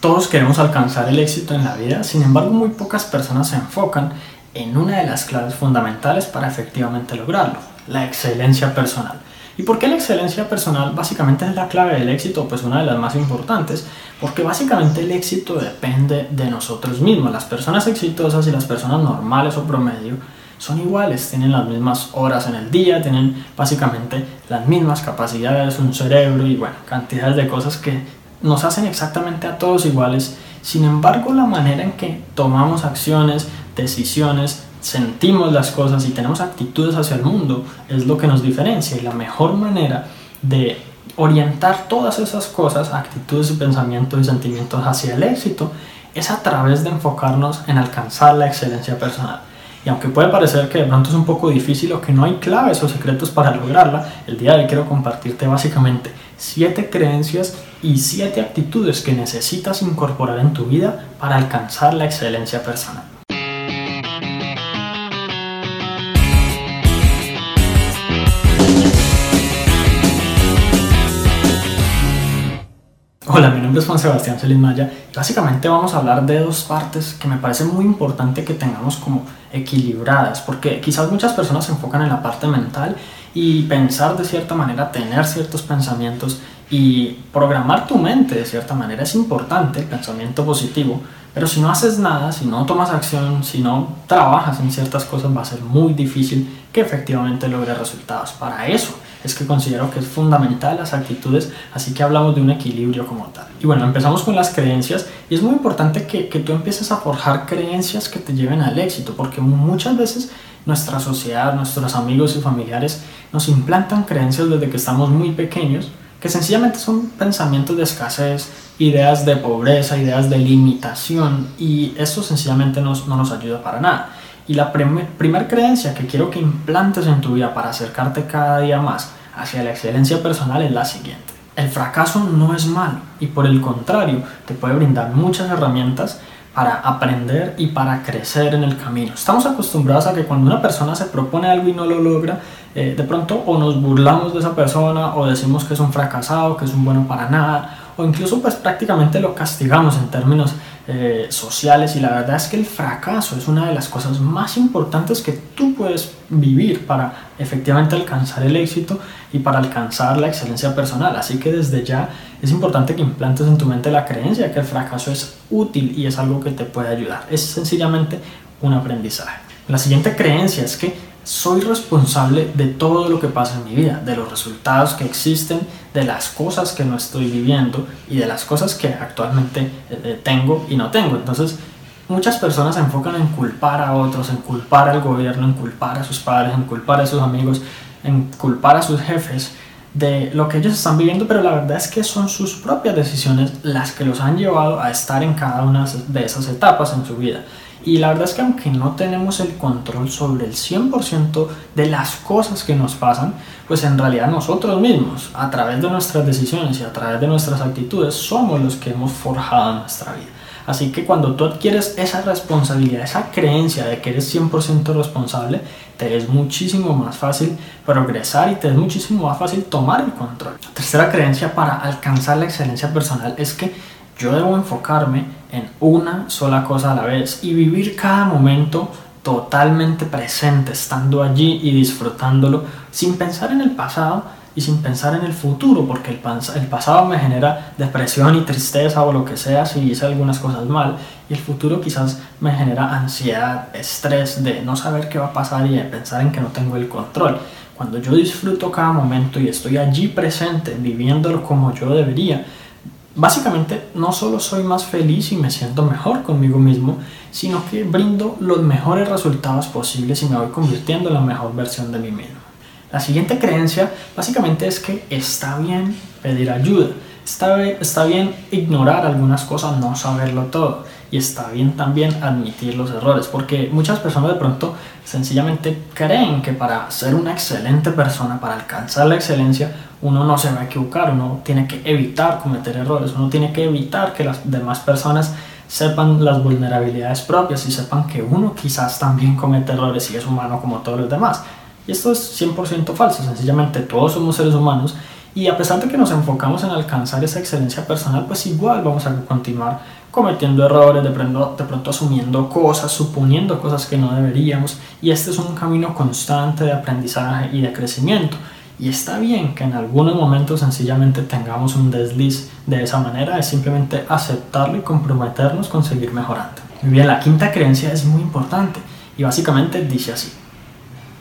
Todos queremos alcanzar el éxito en la vida, sin embargo muy pocas personas se enfocan en una de las claves fundamentales para efectivamente lograrlo, la excelencia personal. ¿Y por qué la excelencia personal básicamente es la clave del éxito? Pues una de las más importantes, porque básicamente el éxito depende de nosotros mismos. Las personas exitosas y las personas normales o promedio son iguales, tienen las mismas horas en el día, tienen básicamente las mismas capacidades, un cerebro y bueno, cantidades de cosas que nos hacen exactamente a todos iguales. Sin embargo, la manera en que tomamos acciones, decisiones, sentimos las cosas y tenemos actitudes hacia el mundo es lo que nos diferencia y la mejor manera de orientar todas esas cosas, actitudes y pensamientos y sentimientos hacia el éxito es a través de enfocarnos en alcanzar la excelencia personal. Y aunque puede parecer que de pronto es un poco difícil o que no hay claves o secretos para lograrla, el día de hoy quiero compartirte básicamente 7 creencias y 7 actitudes que necesitas incorporar en tu vida para alcanzar la excelencia personal. Hola, mi nombre es Juan Sebastián Celis Maya básicamente vamos a hablar de dos partes que me parece muy importante que tengamos como equilibradas, porque quizás muchas personas se enfocan en la parte mental y pensar de cierta manera, tener ciertos pensamientos y programar tu mente de cierta manera es importante, el pensamiento positivo, pero si no haces nada, si no tomas acción, si no trabajas en ciertas cosas, va a ser muy difícil que efectivamente logres resultados. Para eso es que considero que es fundamental las actitudes, así que hablamos de un equilibrio como tal. Y bueno, empezamos con las creencias y es muy importante que, que tú empieces a forjar creencias que te lleven al éxito, porque muchas veces nuestra sociedad, nuestros amigos y familiares nos implantan creencias desde que estamos muy pequeños, que sencillamente son pensamientos de escasez, ideas de pobreza, ideas de limitación, y eso sencillamente no nos ayuda para nada. Y la primera creencia que quiero que implantes en tu vida para acercarte cada día más hacia la excelencia personal es la siguiente. El fracaso no es malo y por el contrario te puede brindar muchas herramientas para aprender y para crecer en el camino. Estamos acostumbrados a que cuando una persona se propone algo y no lo logra, eh, de pronto o nos burlamos de esa persona o decimos que es un fracasado, que es un bueno para nada, o incluso pues prácticamente lo castigamos en términos eh, sociales y la verdad es que el fracaso es una de las cosas más importantes que tú puedes vivir para efectivamente alcanzar el éxito y para alcanzar la excelencia personal. Así que desde ya es importante que implantes en tu mente la creencia que el fracaso es útil y es algo que te puede ayudar. Es sencillamente un aprendizaje. La siguiente creencia es que soy responsable de todo lo que pasa en mi vida, de los resultados que existen, de las cosas que no estoy viviendo y de las cosas que actualmente eh, tengo y no tengo. Entonces, muchas personas se enfocan en culpar a otros, en culpar al gobierno, en culpar a sus padres, en culpar a sus amigos, en culpar a sus jefes de lo que ellos están viviendo, pero la verdad es que son sus propias decisiones las que los han llevado a estar en cada una de esas etapas en su vida. Y la verdad es que aunque no tenemos el control sobre el 100% de las cosas que nos pasan, pues en realidad nosotros mismos, a través de nuestras decisiones y a través de nuestras actitudes, somos los que hemos forjado nuestra vida. Así que cuando tú adquieres esa responsabilidad, esa creencia de que eres 100% responsable, te es muchísimo más fácil progresar y te es muchísimo más fácil tomar el control. La tercera creencia para alcanzar la excelencia personal es que yo debo enfocarme en una sola cosa a la vez y vivir cada momento totalmente presente, estando allí y disfrutándolo sin pensar en el pasado y sin pensar en el futuro, porque el, el pasado me genera depresión y tristeza o lo que sea si hice algunas cosas mal, y el futuro quizás me genera ansiedad, estrés de no saber qué va a pasar y de pensar en que no tengo el control. Cuando yo disfruto cada momento y estoy allí presente, viviéndolo como yo debería, Básicamente, no solo soy más feliz y me siento mejor conmigo mismo, sino que brindo los mejores resultados posibles y me voy convirtiendo en la mejor versión de mí mismo. La siguiente creencia básicamente es que está bien pedir ayuda, está, bien ignorar algunas cosas, no saberlo todo y está bien también admitir los errores, porque muchas personas de pronto sencillamente creen que para ser una excelente persona, para alcanzar la excelencia, uno no se va a equivocar, uno tiene que evitar cometer errores, uno tiene que evitar que las demás personas sepan las vulnerabilidades propias y sepan que uno quizás también comete errores y es humano como todos los demás. Y esto es 100% falso, sencillamente todos somos seres humanos Y a pesar de que nos enfocamos en alcanzar esa excelencia personal, pues igual vamos a continuar cometiendo errores, de pronto, de pronto asumiendo cosas, suponiendo cosas que no deberíamos. Y este es un camino constante de aprendizaje y de crecimiento. Y está bien que en algunos momentos sencillamente tengamos un desliz de esa manera, es simplemente aceptarlo y comprometernos con seguir mejorando. Muy bien, la quinta creencia es muy importante y básicamente dice así.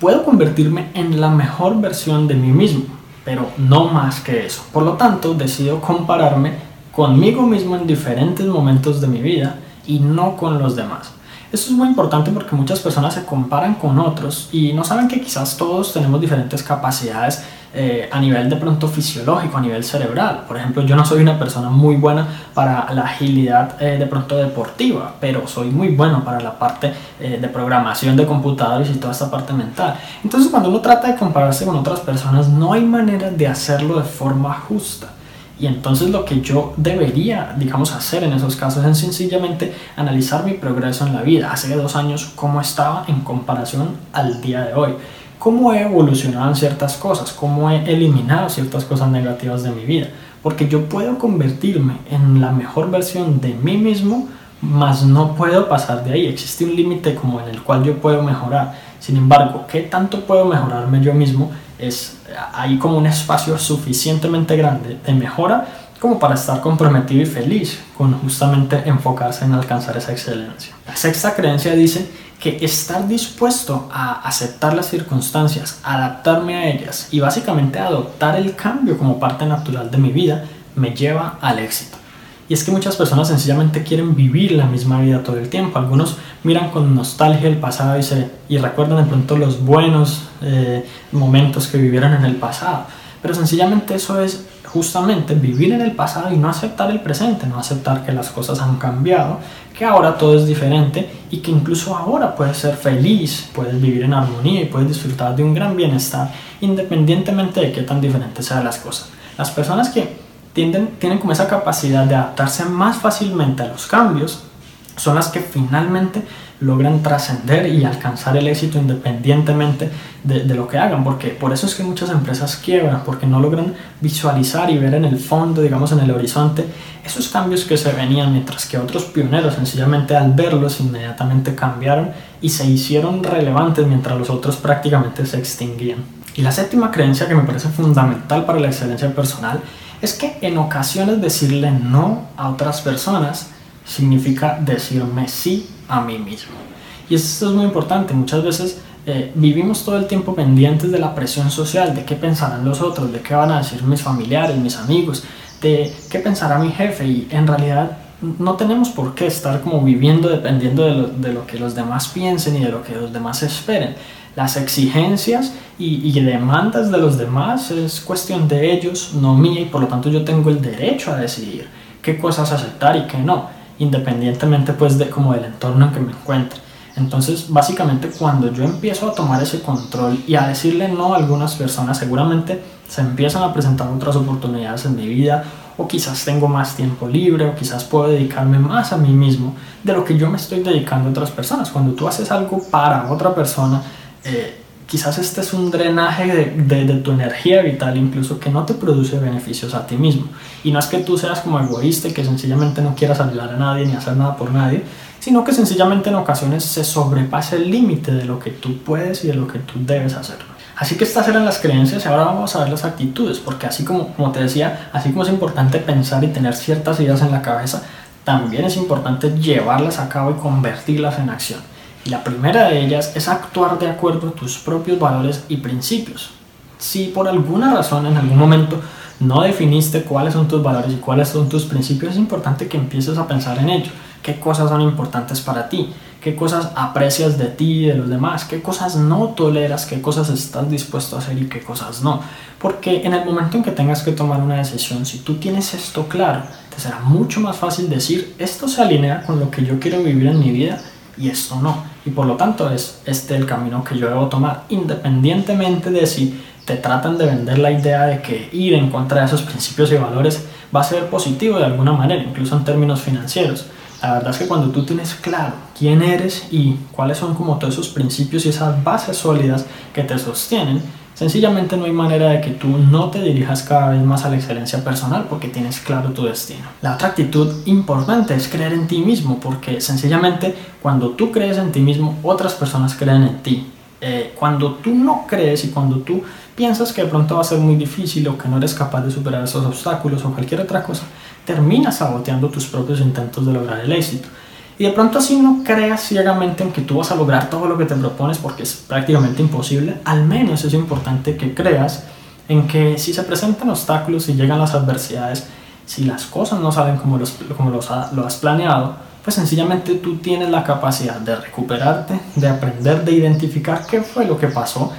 Puedo convertirme en la mejor versión de mí mismo, pero no más que eso. Por lo tanto, decido compararme conmigo mismo en diferentes momentos de mi vida y no con los demás. Esto es muy importante porque muchas personas se comparan con otros y no saben que quizás todos tenemos diferentes capacidades eh, a nivel de pronto fisiológico, a nivel cerebral. Por ejemplo, yo no soy una persona muy buena para la agilidad eh, de pronto deportiva, pero soy muy bueno para la parte eh, de programación de computadores y toda esta parte mental. Entonces, cuando uno trata de compararse con otras personas, no hay manera de hacerlo de forma justa. Y entonces lo que yo debería, digamos, hacer en esos casos es sencillamente analizar mi progreso en la vida. Hace dos años, cómo estaba en comparación al día de hoy. Cómo he evolucionado en ciertas cosas, cómo he eliminado ciertas cosas negativas de mi vida. Porque yo puedo convertirme en la mejor versión de mí mismo, mas no puedo pasar de ahí. Existe un límite como en el cual yo puedo mejorar. Sin embargo, ¿qué tanto puedo mejorarme yo mismo? es hay como un espacio suficientemente grande de mejora como para estar comprometido y feliz con justamente enfocarse en alcanzar esa excelencia. La sexta creencia dice que estar dispuesto a aceptar las circunstancias, adaptarme a ellas y básicamente adoptar el cambio como parte natural de mi vida me lleva al éxito. Y es que muchas personas sencillamente quieren vivir la misma vida todo el tiempo. Algunos miran con nostalgia el pasado y, se, y recuerdan de pronto los buenos eh, momentos que vivieron en el pasado. Pero sencillamente eso es justamente vivir en el pasado y no aceptar el presente, no aceptar que las cosas han cambiado, que ahora todo es diferente y que incluso ahora puedes ser feliz, puedes vivir en armonía y puedes disfrutar de un gran bienestar independientemente de qué tan diferentes sean las cosas. Las personas que tienen como esa capacidad de adaptarse más fácilmente a los cambios, son las que finalmente logran trascender y alcanzar el éxito independientemente de, de, lo que hagan, porque por eso es que muchas empresas quiebran, porque no logran visualizar y ver en el fondo, digamos en el horizonte, esos cambios que se venían, mientras que otros pioneros sencillamente al verlos inmediatamente cambiaron y se hicieron relevantes mientras los otros prácticamente se extinguían. Y la séptima creencia que me parece fundamental para la excelencia personal es que en ocasiones decirle no a otras personas significa decirme sí a mí mismo. Y esto es muy importante. Muchas veces eh, vivimos todo el tiempo pendientes de la presión social, de qué pensarán los otros, de qué van a decir mis familiares, mis amigos, de qué pensará mi jefe. Y en realidad no tenemos por qué estar como viviendo dependiendo de lo, de lo que los demás piensen y de lo que los demás esperen. Las exigencias y, demandas de los demás es cuestión de ellos, no mía, y por lo tanto yo tengo el derecho a decidir qué cosas aceptar y qué no, independientemente pues de como del entorno en que me encuentre. Entonces, básicamente cuando yo empiezo a tomar ese control y a decirle no a algunas personas, seguramente se empiezan a presentar otras oportunidades en mi vida o quizás tengo más tiempo libre o quizás puedo dedicarme más a mí mismo de lo que yo me estoy dedicando a otras personas. Cuando tú haces algo para otra persona, eh, quizás este es un drenaje de, tu energía vital incluso que no te produce beneficios a ti mismo. Y no es que tú seas como egoísta y que sencillamente no quieras ayudar a nadie ni hacer nada por nadie, sino que sencillamente en ocasiones se sobrepasa el límite de lo que tú puedes y de lo que tú debes hacer. Así que estas eran las creencias y ahora vamos a ver las actitudes, porque así como, como te decía, así como es importante pensar y tener ciertas ideas en la cabeza, también es importante llevarlas a cabo y convertirlas en acción. La primera de ellas es actuar de acuerdo a tus propios valores y principios. Si por alguna razón en algún momento no definiste cuáles son tus valores y cuáles son tus principios, es importante que empieces a pensar en ello. ¿Qué cosas son importantes para ti? ¿Qué cosas aprecias de ti y de los demás? ¿Qué cosas no toleras? ¿Qué cosas estás dispuesto a hacer y qué cosas no? Porque en el momento en que tengas que tomar una decisión, si tú tienes esto claro, te será mucho más fácil decir, esto se alinea con lo que yo quiero vivir en mi vida y esto no. Y por lo tanto es este el camino que yo debo tomar, independientemente de si te tratan de vender la idea de que ir en contra de esos principios y valores va a ser positivo de alguna manera, incluso en términos financieros. La verdad es que cuando tú tienes claro quién eres y cuáles son como todos esos principios y esas bases sólidas que te sostienen, Sencillamente no hay manera de que tú no te dirijas cada vez más a la excelencia personal porque tienes claro tu destino. La otra actitud importante es creer en ti mismo porque sencillamente cuando tú crees en ti mismo otras personas creen en ti. Eh, cuando tú no crees y cuando tú piensas que de pronto va a ser muy difícil o que no eres capaz de superar esos obstáculos o cualquier otra cosa, terminas saboteando tus propios intentos de lograr el éxito. Y de pronto así no creas ciegamente en que tú vas a lograr todo lo que te propones porque es prácticamente imposible, al menos es importante que creas en que si se presentan obstáculos, si llegan las adversidades, si las cosas no salen como, los, como los, lo has planeado, pues sencillamente tú tienes la capacidad de recuperarte, de aprender, de identificar qué fue lo que pasó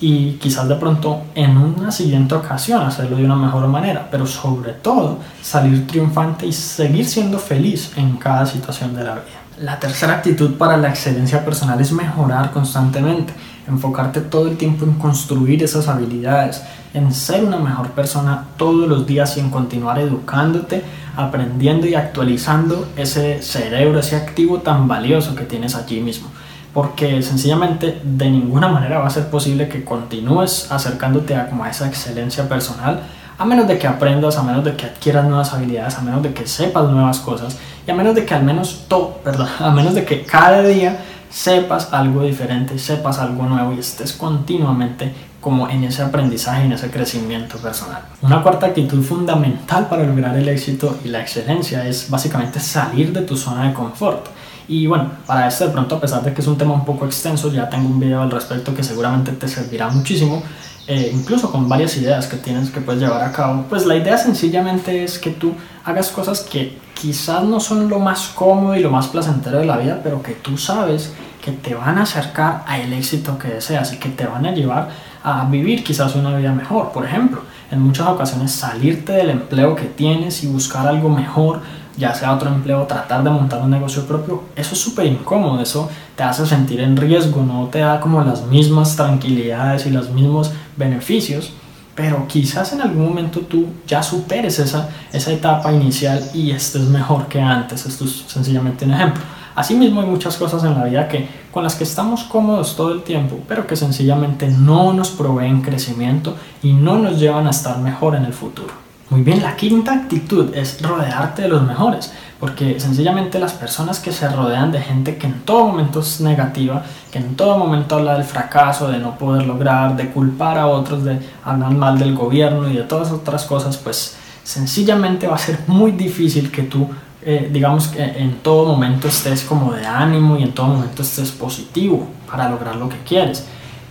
y quizás de pronto en una siguiente ocasión hacerlo de una mejor manera, pero sobre todo salir triunfante y seguir siendo feliz en cada situación de la vida. La tercera actitud para la excelencia personal es mejorar constantemente, enfocarte todo el tiempo en construir esas habilidades, en ser una mejor persona todos los días y en continuar educándote, aprendiendo y actualizando ese cerebro, ese activo tan valioso que tienes allí mismo porque sencillamente de ninguna manera va a ser posible que continúes acercándote a, como a esa excelencia personal a menos de que aprendas, a menos de que adquieras nuevas habilidades, a menos de que sepas nuevas cosas y a menos de que al menos todo, perdón, a menos de que cada día sepas algo diferente, sepas algo nuevo y estés continuamente como en ese aprendizaje, en ese crecimiento personal. Una cuarta actitud fundamental para lograr el éxito y la excelencia es básicamente salir de tu zona de confort. Y bueno, para esto de pronto, a pesar de que es un tema un poco extenso, ya tengo un video al respecto que seguramente te servirá muchísimo, eh, incluso con varias ideas que tienes que puedes llevar a cabo. Pues la idea sencillamente es que tú hagas cosas que quizás no son lo más cómodo y lo más placentero de la vida, pero que tú sabes que te van a acercar al éxito que deseas y que te van a llevar a vivir quizás una vida mejor. Por ejemplo, en muchas ocasiones salirte del empleo que tienes y buscar algo mejor, ya sea otro empleo, tratar de montar un negocio propio, eso es súper incómodo, eso te hace sentir en riesgo, no te da como las mismas tranquilidades y los mismos beneficios, pero quizás en algún momento tú ya superes esa, esa etapa inicial y estés mejor que antes, esto es sencillamente un ejemplo. Asimismo hay muchas cosas en la vida que, con las que estamos cómodos todo el tiempo, pero que sencillamente no nos proveen crecimiento y no nos llevan a estar mejor en el futuro. Muy bien, la quinta actitud es rodearte de los mejores, porque sencillamente las personas que se rodean de gente que en todo momento es negativa, que en todo momento habla del fracaso, de no poder lograr, de culpar a otros, de hablar mal del gobierno y de todas otras cosas, pues sencillamente va a ser muy difícil que tú, eh, digamos que en todo momento estés como de ánimo y en todo momento estés positivo para lograr lo que quieres.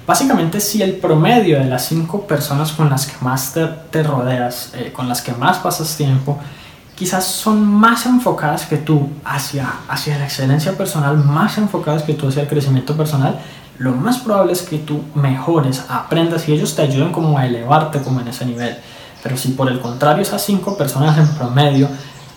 Básicamente, si el promedio de las cinco personas con las que más te, rodeas, eh, con las que más pasas tiempo, quizás son más enfocadas que tú hacia, hacia la excelencia personal, más enfocadas que tú hacia el crecimiento personal, lo más probable es que tú mejores, aprendas y ellos te ayuden como a elevarte como en ese nivel. Pero si por el contrario esas cinco personas en promedio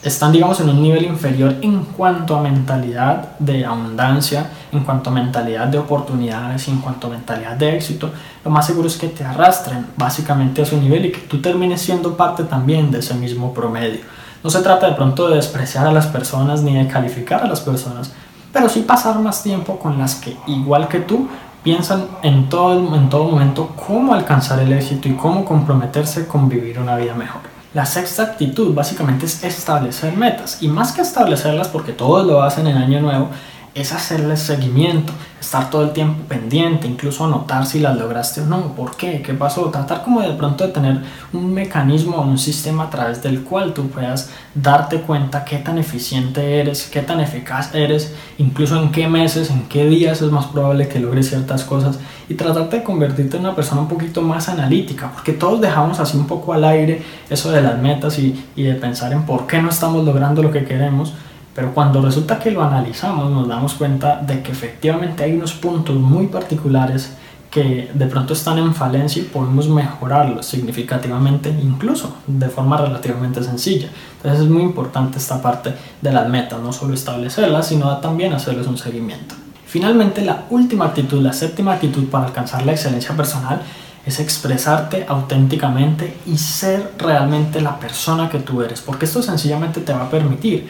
están, digamos, en un nivel inferior en cuanto a mentalidad de abundancia, en cuanto a mentalidad de oportunidades, en cuanto a mentalidad de éxito, lo más seguro es que te arrastren básicamente a su nivel y que tú termines siendo parte también de ese mismo promedio. No se trata de pronto de despreciar a las personas ni de calificar a las personas, pero sí pasar más tiempo con las que, igual que tú, piensan en todo, en todo momento cómo alcanzar el éxito y cómo comprometerse con vivir una vida mejor. La sexta actitud básicamente es establecer metas y más que establecerlas porque todos lo hacen en año nuevo, es hacerles seguimiento, estar todo el tiempo pendiente, incluso anotar si las lograste o no, por qué, qué pasó, tratar como de pronto de tener un mecanismo o un sistema a través del cual tú puedas darte cuenta qué tan eficiente eres, qué tan eficaz eres, incluso en qué meses, en qué días es más probable que logres ciertas cosas y tratarte de convertirte en una persona un poquito más analítica, porque todos dejamos así un poco al aire eso de las metas y de pensar en por qué no estamos logrando lo que queremos pero cuando resulta que lo analizamos nos damos cuenta de que efectivamente hay unos puntos muy particulares que de pronto están en falencia y podemos mejorarlos significativamente, incluso de forma relativamente sencilla. Entonces es muy importante esta parte de las metas, no solo establecerlas, sino también hacerles un seguimiento. Finalmente, la última actitud, la séptima actitud para alcanzar la excelencia personal es expresarte auténticamente y ser realmente la persona que tú eres, porque esto sencillamente te va a permitir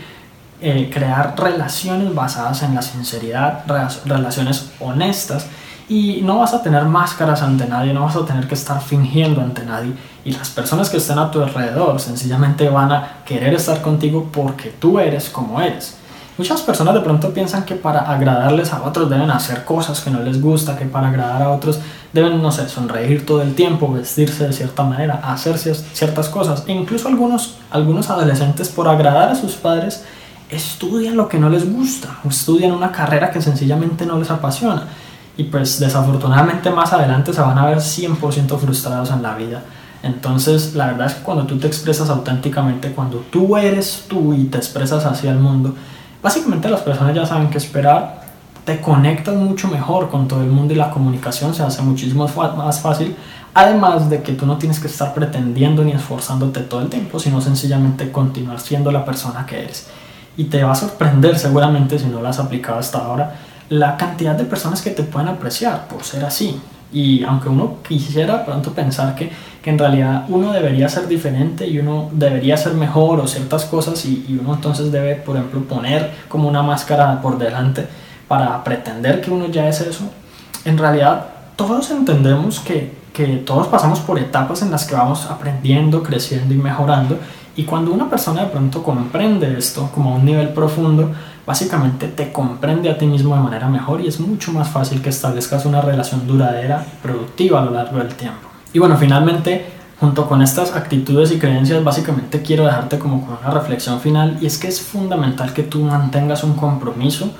eh, crear relaciones basadas en la sinceridad, relaciones honestas y no vas a tener máscaras ante nadie, no vas a tener que estar fingiendo ante nadie y las personas que estén a tu alrededor sencillamente van a querer estar contigo porque tú eres como eres. Muchas personas de pronto piensan que para agradarles a otros deben hacer cosas que no les gusta, que para agradar a otros deben, no sé, sonreír todo el tiempo, vestirse de cierta manera, hacer ciertas cosas. E incluso algunos, algunos adolescentes por agradar a sus padres estudian lo que no les gusta, estudian una carrera que sencillamente no les apasiona. Y pues desafortunadamente más adelante se van a ver 100% frustrados en la vida. Entonces, la verdad es que cuando tú te expresas auténticamente, cuando tú eres tú y te expresas hacia el mundo, básicamente las personas ya saben qué esperar, te conectas mucho mejor con todo el mundo y la comunicación se hace muchísimo más fácil. Además de que tú no tienes que estar pretendiendo ni esforzándote todo el tiempo, sino sencillamente continuar siendo la persona que eres. Y te va a sorprender seguramente si no lo has aplicado hasta ahora la cantidad de personas que te pueden apreciar por ser así. Y aunque uno quisiera pronto pensar que, que en realidad uno debería ser diferente y uno debería ser mejor o ciertas cosas y, y uno entonces debe, por ejemplo, poner como una máscara por delante para pretender que uno ya es eso, en realidad todos entendemos que, que todos pasamos por etapas en las que vamos aprendiendo, creciendo y mejorando. Y cuando una persona de pronto comprende esto como a un nivel profundo, básicamente te comprende a ti mismo de manera mejor y es mucho más fácil que establezcas una relación duradera productiva a lo largo del tiempo. Y bueno, finalmente, junto con estas actitudes y creencias, básicamente quiero dejarte como con una reflexión final y es que es fundamental que tú mantengas un compromiso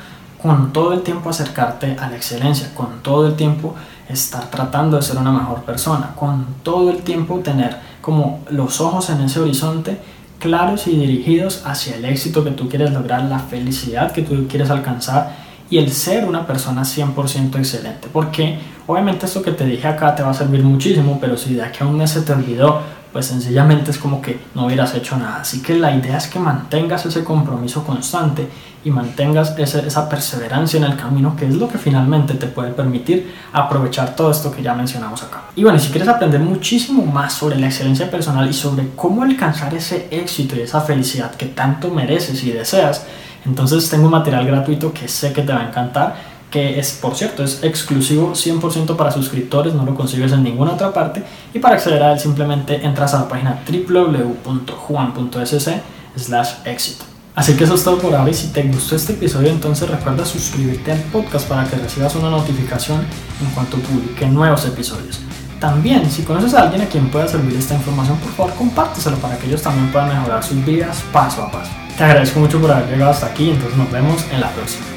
con todo el tiempo acercarte a la excelencia, con todo el tiempo estar tratando de ser una mejor persona, con todo el tiempo tener como los ojos en ese horizonte claros y dirigidos hacia el éxito que tú quieres lograr, la felicidad que tú quieres alcanzar y el ser una persona 100% excelente. Porque obviamente esto que te dije acá te va a servir muchísimo, pero si de aquí a un mes se te olvidó, pues sencillamente es como que no hubieras hecho nada. Así que la idea es que mantengas ese compromiso constante y mantengas esa perseverancia en el camino, que es lo que finalmente te puede permitir aprovechar todo esto que ya mencionamos acá. Y bueno, si quieres aprender muchísimo más sobre la excelencia personal y sobre cómo alcanzar ese éxito y esa felicidad que tanto mereces y deseas, entonces tengo material gratuito que sé que te va a encantar que es, por cierto, es exclusivo 100% para suscriptores, no lo consigues en ninguna otra parte. Y para acceder a él simplemente entras a la página www.juan.sc slash éxito. Así que eso es todo por ahora y si te gustó este episodio entonces recuerda suscribirte al podcast para que recibas una notificación en cuanto publique nuevos episodios. También, si conoces a alguien a quien pueda servir esta información, por favor compárteselo para que ellos también puedan mejorar sus vidas paso a paso. Te agradezco mucho por haber llegado hasta aquí, entonces nos vemos en la próxima.